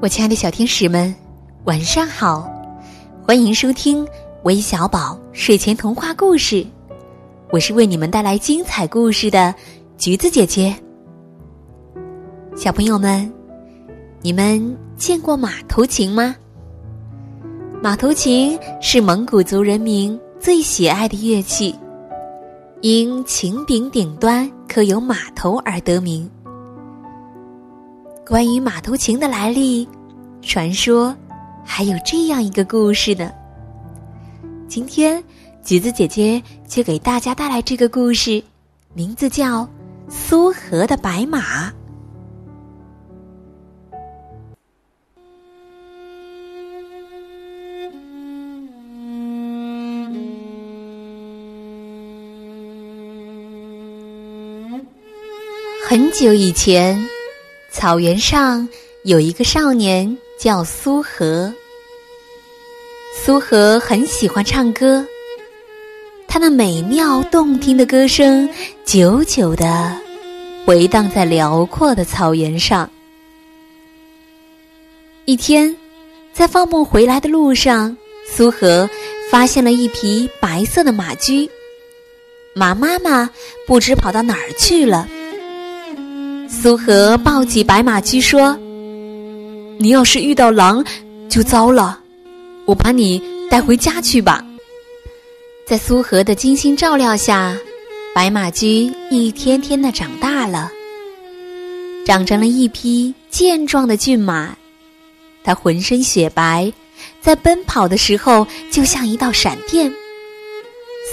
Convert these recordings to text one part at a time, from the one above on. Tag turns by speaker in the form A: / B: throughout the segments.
A: 我亲爱的小天使们，晚上好！欢迎收听微小宝睡前童话故事，我是为你们带来精彩故事的橘子姐姐。小朋友们，你们见过马头琴吗？马头琴是蒙古族人民最喜爱的乐器，因琴柄顶端刻有马头而得名。关于马头琴的来历，传说还有这样一个故事呢。今天，橘子姐姐就给大家带来这个故事，名字叫《苏荷的白马》。很久以前。草原上有一个少年叫苏和。苏和很喜欢唱歌，他那美妙动听的歌声久久的回荡在辽阔的草原上。一天，在放牧回来的路上，苏和发现了一匹白色的马驹，马妈妈不知跑到哪儿去了。苏荷抱起白马驹说：“你要是遇到狼，就糟了。我把你带回家去吧。”在苏荷的精心照料下，白马驹一天天的长大了，长成了一匹健壮的骏马。它浑身雪白，在奔跑的时候就像一道闪电。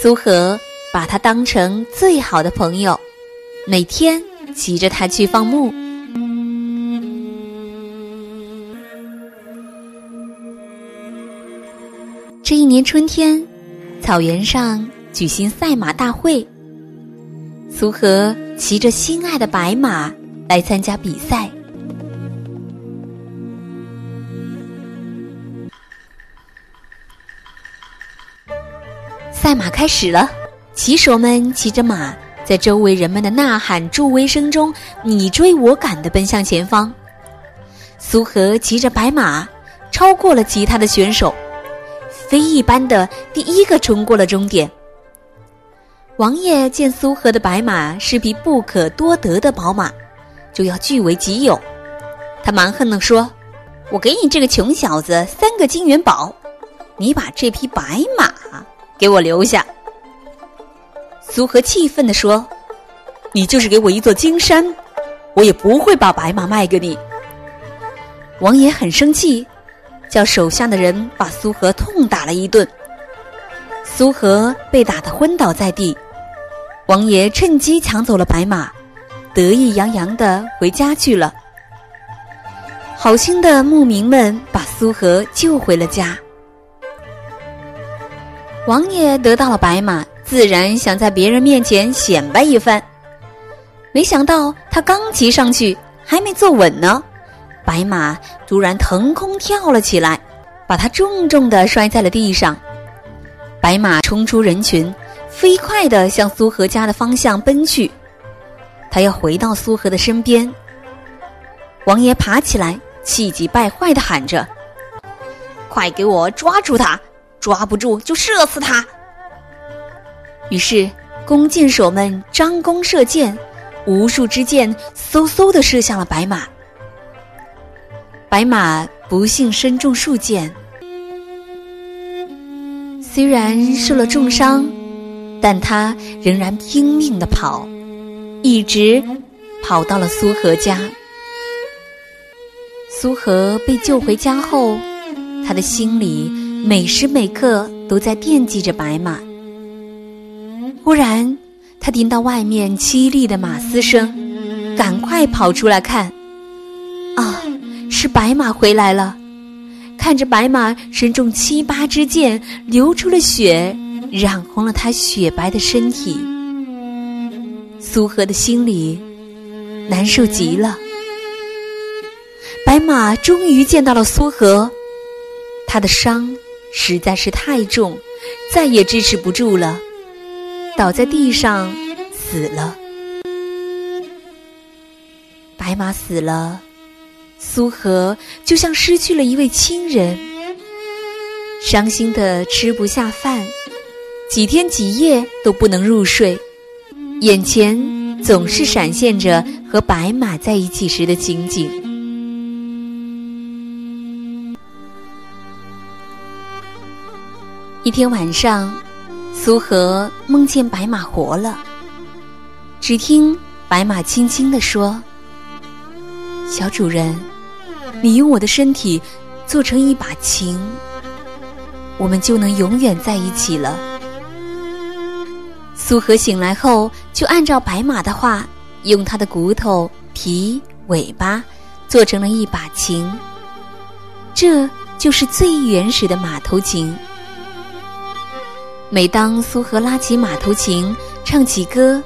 A: 苏荷把它当成最好的朋友，每天。骑着它去放牧。这一年春天，草原上举行赛马大会。苏和骑着心爱的白马来参加比赛。赛马开始了，骑手们骑着马。在周围人们的呐喊助威声中，你追我赶的奔向前方。苏荷骑着白马，超过了其他的选手，飞一般的第一个冲过了终点。王爷见苏荷的白马是匹不可多得的宝马，就要据为己有。他蛮横地说：“我给你这个穷小子三个金元宝，你把这匹白马给我留下。”苏荷气愤地说：“你就是给我一座金山，我也不会把白马卖给你。”王爷很生气，叫手下的人把苏荷痛打了一顿。苏荷被打得昏倒在地，王爷趁机抢走了白马，得意洋洋的回家去了。好心的牧民们把苏荷救回了家。王爷得到了白马。自然想在别人面前显摆一番，没想到他刚骑上去，还没坐稳呢，白马突然腾空跳了起来，把他重重的摔在了地上。白马冲出人群，飞快的向苏荷家的方向奔去，他要回到苏荷的身边。王爷爬起来，气急败坏的喊着：“快给我抓住他！抓不住就射死他！”于是，弓箭手们张弓射箭，无数支箭嗖嗖的射向了白马。白马不幸身中数箭，虽然受了重伤，但他仍然拼命的跑，一直跑到了苏荷家。苏荷被救回家后，他的心里每时每刻都在惦记着白马。忽然，他听到外面凄厉的马嘶声，赶快跑出来看。啊，是白马回来了！看着白马身中七八支箭，流出了血，染红了他雪白的身体。苏荷的心里难受极了。白马终于见到了苏荷，他的伤实在是太重，再也支持不住了。倒在地上死了。白马死了，苏荷就像失去了一位亲人，伤心的吃不下饭，几天几夜都不能入睡，眼前总是闪现着和白马在一起时的情景。一天晚上，苏荷梦见白马活了，只听白马轻轻地说：“小主人。”你用我的身体做成一把琴，我们就能永远在一起了。苏荷醒来后，就按照白马的话，用他的骨头、皮、尾巴做成了一把琴。这就是最原始的马头琴。每当苏荷拉起马头琴，唱起歌，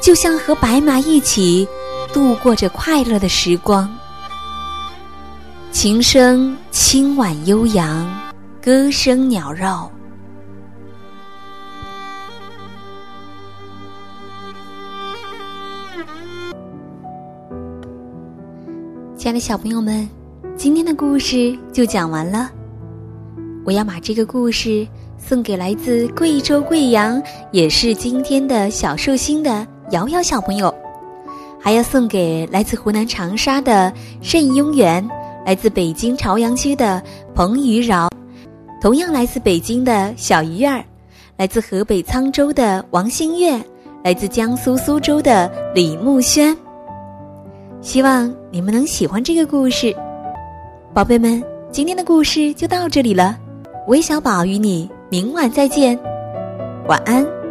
A: 就像和白马一起度过着快乐的时光。琴声轻婉悠扬，歌声鸟绕。亲爱的小朋友们，今天的故事就讲完了。我要把这个故事送给来自贵州贵阳，也是今天的小寿星的瑶瑶小朋友，还要送给来自湖南长沙的盛雍元。来自北京朝阳区的彭于饶，同样来自北京的小鱼儿，来自河北沧州的王新月，来自江苏苏州的李慕轩。希望你们能喜欢这个故事，宝贝们，今天的故事就到这里了。韦小宝与你明晚再见，晚安。